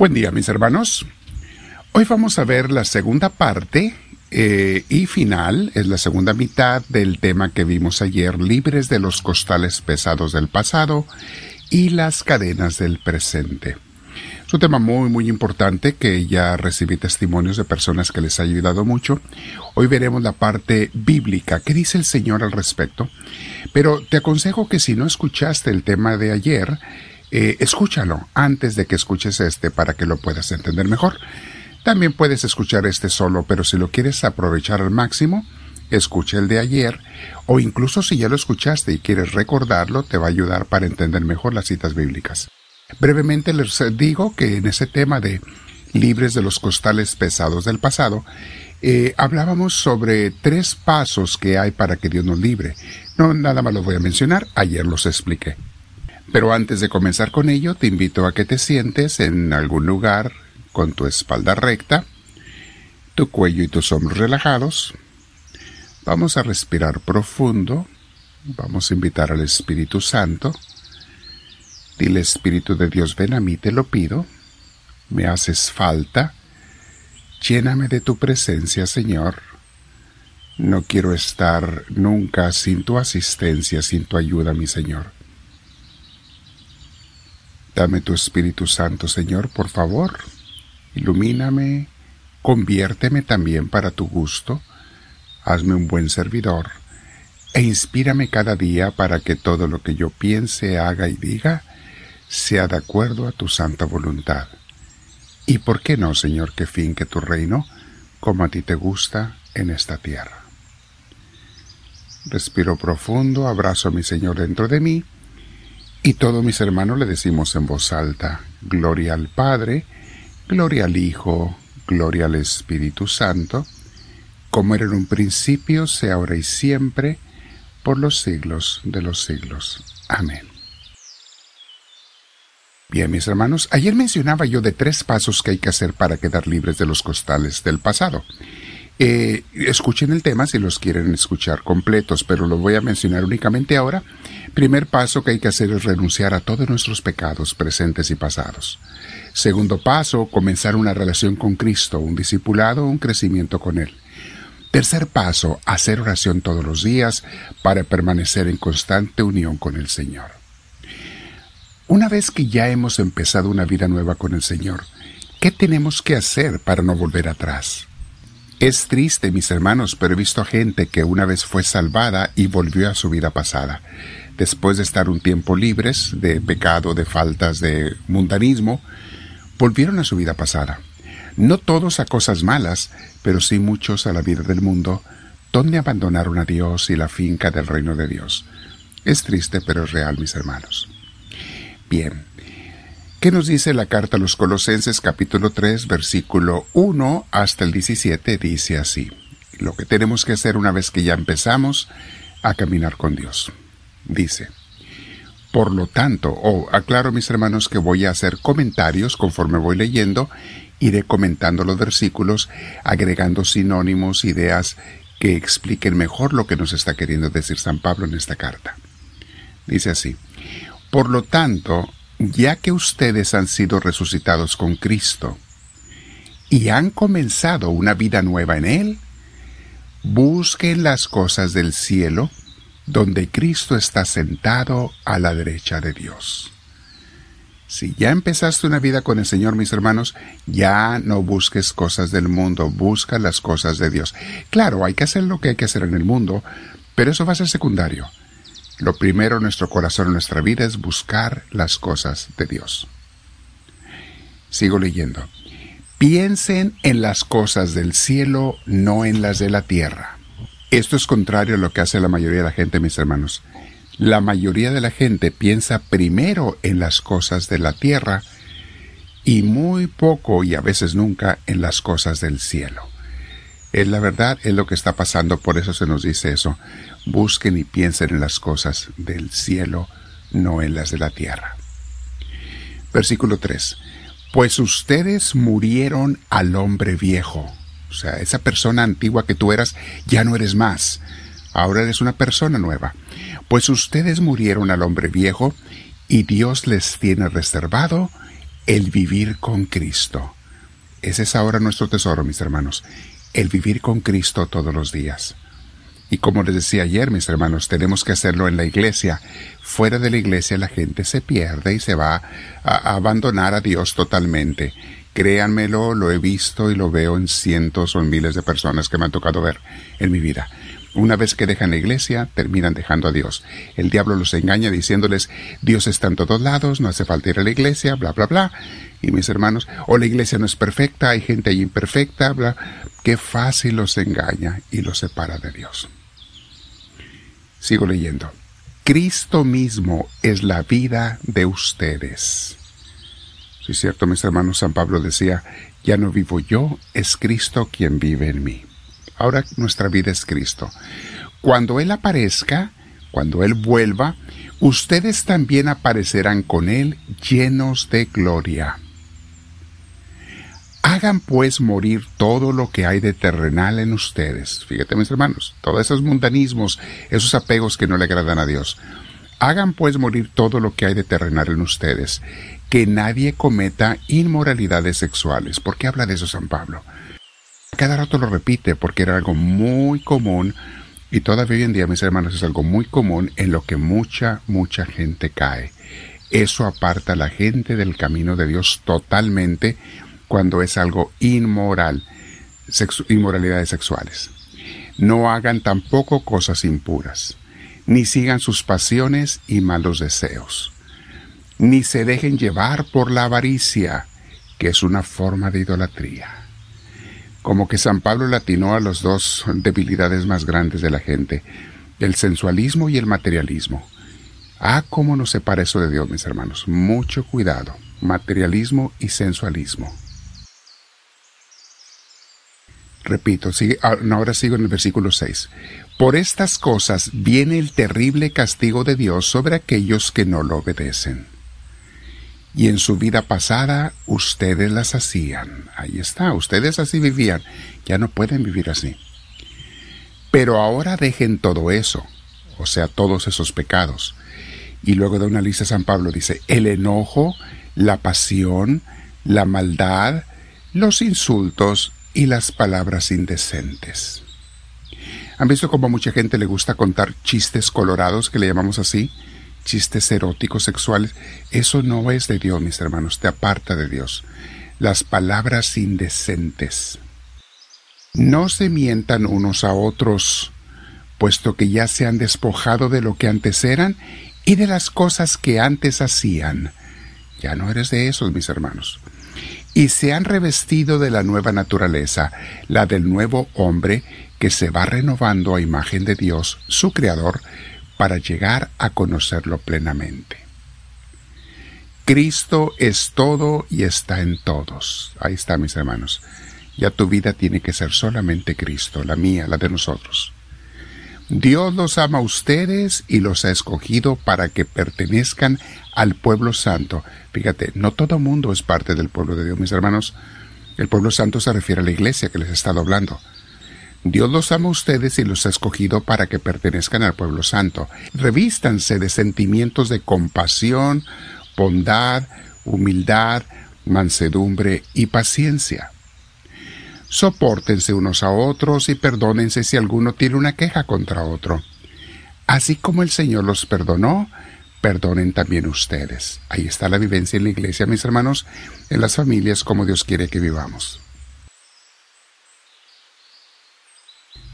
Buen día mis hermanos. Hoy vamos a ver la segunda parte eh, y final, es la segunda mitad del tema que vimos ayer, libres de los costales pesados del pasado y las cadenas del presente. Es un tema muy muy importante que ya recibí testimonios de personas que les ha ayudado mucho. Hoy veremos la parte bíblica, qué dice el Señor al respecto. Pero te aconsejo que si no escuchaste el tema de ayer, eh, escúchalo antes de que escuches este para que lo puedas entender mejor. También puedes escuchar este solo, pero si lo quieres aprovechar al máximo, escucha el de ayer, o incluso si ya lo escuchaste y quieres recordarlo, te va a ayudar para entender mejor las citas bíblicas. Brevemente les digo que en ese tema de libres de los costales pesados del pasado, eh, hablábamos sobre tres pasos que hay para que Dios nos libre. No, nada más los voy a mencionar, ayer los expliqué. Pero antes de comenzar con ello, te invito a que te sientes en algún lugar con tu espalda recta, tu cuello y tus hombros relajados. Vamos a respirar profundo. Vamos a invitar al Espíritu Santo. Dile Espíritu de Dios, ven a mí, te lo pido. Me haces falta. Lléname de tu presencia, Señor. No quiero estar nunca sin tu asistencia, sin tu ayuda, mi Señor. Dame tu Espíritu Santo, Señor, por favor. Ilumíname, conviérteme también para tu gusto. Hazme un buen servidor e inspírame cada día para que todo lo que yo piense, haga y diga sea de acuerdo a tu santa voluntad. Y por qué no, Señor, que finque tu reino como a ti te gusta en esta tierra. Respiro profundo, abrazo a mi Señor dentro de mí y todos mis hermanos le decimos en voz alta, Gloria al Padre, Gloria al Hijo, Gloria al Espíritu Santo, como era en un principio, sea ahora y siempre, por los siglos de los siglos. Amén. Bien, mis hermanos, ayer mencionaba yo de tres pasos que hay que hacer para quedar libres de los costales del pasado. Eh, escuchen el tema si los quieren escuchar completos, pero lo voy a mencionar únicamente ahora. Primer paso que hay que hacer es renunciar a todos nuestros pecados presentes y pasados. Segundo paso, comenzar una relación con Cristo, un discipulado, un crecimiento con Él. Tercer paso, hacer oración todos los días para permanecer en constante unión con el Señor. Una vez que ya hemos empezado una vida nueva con el Señor, ¿qué tenemos que hacer para no volver atrás? Es triste, mis hermanos, pero he visto gente que una vez fue salvada y volvió a su vida pasada. Después de estar un tiempo libres de pecado, de faltas, de mundanismo, volvieron a su vida pasada. No todos a cosas malas, pero sí muchos a la vida del mundo, donde abandonaron a Dios y la finca del reino de Dios. Es triste, pero es real, mis hermanos. Bien, ¿Qué nos dice la carta a los Colosenses capítulo 3 versículo 1 hasta el 17? Dice así, lo que tenemos que hacer una vez que ya empezamos a caminar con Dios. Dice, por lo tanto, oh, aclaro mis hermanos que voy a hacer comentarios conforme voy leyendo, iré comentando los versículos, agregando sinónimos, ideas que expliquen mejor lo que nos está queriendo decir San Pablo en esta carta. Dice así, por lo tanto, ya que ustedes han sido resucitados con Cristo y han comenzado una vida nueva en Él, busquen las cosas del cielo, donde Cristo está sentado a la derecha de Dios. Si ya empezaste una vida con el Señor, mis hermanos, ya no busques cosas del mundo, busca las cosas de Dios. Claro, hay que hacer lo que hay que hacer en el mundo, pero eso va a ser secundario. Lo primero en nuestro corazón, en nuestra vida, es buscar las cosas de Dios. Sigo leyendo. Piensen en las cosas del cielo, no en las de la tierra. Esto es contrario a lo que hace la mayoría de la gente, mis hermanos. La mayoría de la gente piensa primero en las cosas de la tierra y muy poco y a veces nunca en las cosas del cielo. Es la verdad, es lo que está pasando, por eso se nos dice eso. Busquen y piensen en las cosas del cielo, no en las de la tierra. Versículo 3. Pues ustedes murieron al hombre viejo. O sea, esa persona antigua que tú eras, ya no eres más. Ahora eres una persona nueva. Pues ustedes murieron al hombre viejo y Dios les tiene reservado el vivir con Cristo. Ese es ahora nuestro tesoro, mis hermanos, el vivir con Cristo todos los días. Y como les decía ayer, mis hermanos, tenemos que hacerlo en la iglesia. Fuera de la iglesia la gente se pierde y se va a abandonar a Dios totalmente. Créanmelo, lo he visto y lo veo en cientos o en miles de personas que me han tocado ver en mi vida. Una vez que dejan la iglesia, terminan dejando a Dios. El diablo los engaña diciéndoles, Dios está en todos lados, no hace falta ir a la iglesia, bla, bla, bla. Y mis hermanos, o la iglesia no es perfecta, hay gente ahí imperfecta, bla. Qué fácil los engaña y los separa de Dios. Sigo leyendo. Cristo mismo es la vida de ustedes. Si es cierto, mis hermanos, San Pablo decía, ya no vivo yo, es Cristo quien vive en mí. Ahora nuestra vida es Cristo. Cuando Él aparezca, cuando Él vuelva, ustedes también aparecerán con Él llenos de gloria. Hagan pues morir todo lo que hay de terrenal en ustedes. Fíjate mis hermanos, todos esos mundanismos, esos apegos que no le agradan a Dios. Hagan pues morir todo lo que hay de terrenal en ustedes, que nadie cometa inmoralidades sexuales. ¿Por qué habla de eso San Pablo? Cada rato lo repite porque era algo muy común y todavía hoy en día, mis hermanos, es algo muy común en lo que mucha, mucha gente cae. Eso aparta a la gente del camino de Dios totalmente cuando es algo inmoral, inmoralidades sexuales. No hagan tampoco cosas impuras, ni sigan sus pasiones y malos deseos, ni se dejen llevar por la avaricia, que es una forma de idolatría como que San Pablo latinó a las dos debilidades más grandes de la gente, el sensualismo y el materialismo. Ah, cómo nos separa eso de Dios, mis hermanos. Mucho cuidado. Materialismo y sensualismo. Repito, ah, ahora sigo en el versículo 6. Por estas cosas viene el terrible castigo de Dios sobre aquellos que no lo obedecen y en su vida pasada ustedes las hacían. Ahí está, ustedes así vivían, ya no pueden vivir así. Pero ahora dejen todo eso, o sea, todos esos pecados. Y luego de una lista San Pablo dice, el enojo, la pasión, la maldad, los insultos y las palabras indecentes. ¿Han visto cómo a mucha gente le gusta contar chistes colorados, que le llamamos así? Chistes eróticos sexuales, eso no es de Dios, mis hermanos, te aparta de Dios. Las palabras indecentes. No se mientan unos a otros, puesto que ya se han despojado de lo que antes eran y de las cosas que antes hacían. Ya no eres de esos, mis hermanos. Y se han revestido de la nueva naturaleza, la del nuevo hombre que se va renovando a imagen de Dios, su Creador, para llegar a conocerlo plenamente. Cristo es todo y está en todos. Ahí está, mis hermanos. Ya tu vida tiene que ser solamente Cristo, la mía, la de nosotros. Dios los ama a ustedes y los ha escogido para que pertenezcan al pueblo santo. Fíjate, no todo mundo es parte del pueblo de Dios, mis hermanos. El pueblo santo se refiere a la iglesia que les he estado hablando. Dios los ama a ustedes y los ha escogido para que pertenezcan al pueblo santo. Revístanse de sentimientos de compasión, bondad, humildad, mansedumbre y paciencia. Sopórtense unos a otros y perdónense si alguno tiene una queja contra otro. Así como el Señor los perdonó, perdonen también ustedes. Ahí está la vivencia en la iglesia, mis hermanos, en las familias como Dios quiere que vivamos.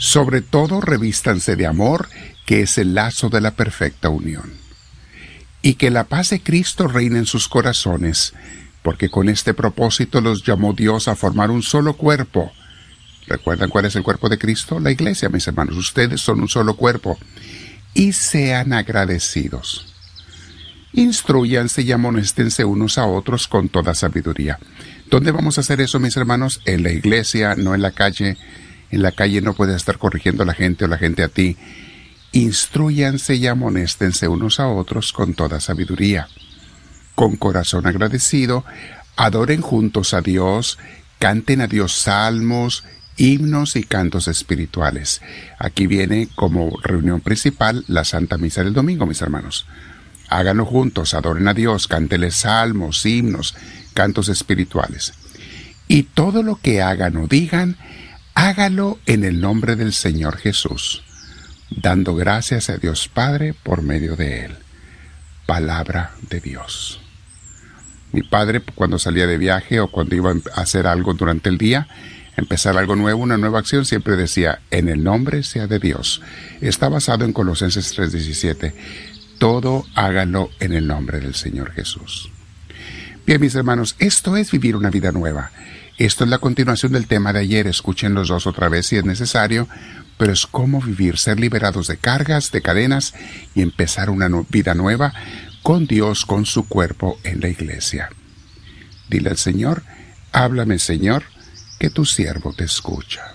Sobre todo revístanse de amor, que es el lazo de la perfecta unión. Y que la paz de Cristo reine en sus corazones, porque con este propósito los llamó Dios a formar un solo cuerpo. ¿Recuerdan cuál es el cuerpo de Cristo? La iglesia, mis hermanos. Ustedes son un solo cuerpo. Y sean agradecidos. Instruyanse y amonéstense unos a otros con toda sabiduría. ¿Dónde vamos a hacer eso, mis hermanos? En la iglesia, no en la calle en la calle no puedes estar corrigiendo a la gente o la gente a ti. Instruyanse y amonéstense unos a otros con toda sabiduría. Con corazón agradecido, adoren juntos a Dios, canten a Dios salmos, himnos y cantos espirituales. Aquí viene como reunión principal la Santa Misa del Domingo, mis hermanos. Háganlo juntos, adoren a Dios, cántenle salmos, himnos, cantos espirituales. Y todo lo que hagan o digan, hágalo en el nombre del Señor Jesús, dando gracias a Dios Padre por medio de Él. Palabra de Dios. Mi padre, cuando salía de viaje o cuando iba a hacer algo durante el día, empezar algo nuevo, una nueva acción, siempre decía, en el nombre sea de Dios. Está basado en Colosenses 3:17. Todo hágalo en el nombre del Señor Jesús. Bien, mis hermanos, esto es vivir una vida nueva. Esto es la continuación del tema de ayer. Escuchen los dos otra vez si es necesario, pero es cómo vivir, ser liberados de cargas, de cadenas y empezar una vida nueva con Dios, con su cuerpo en la iglesia. Dile al Señor, háblame Señor, que tu siervo te escucha.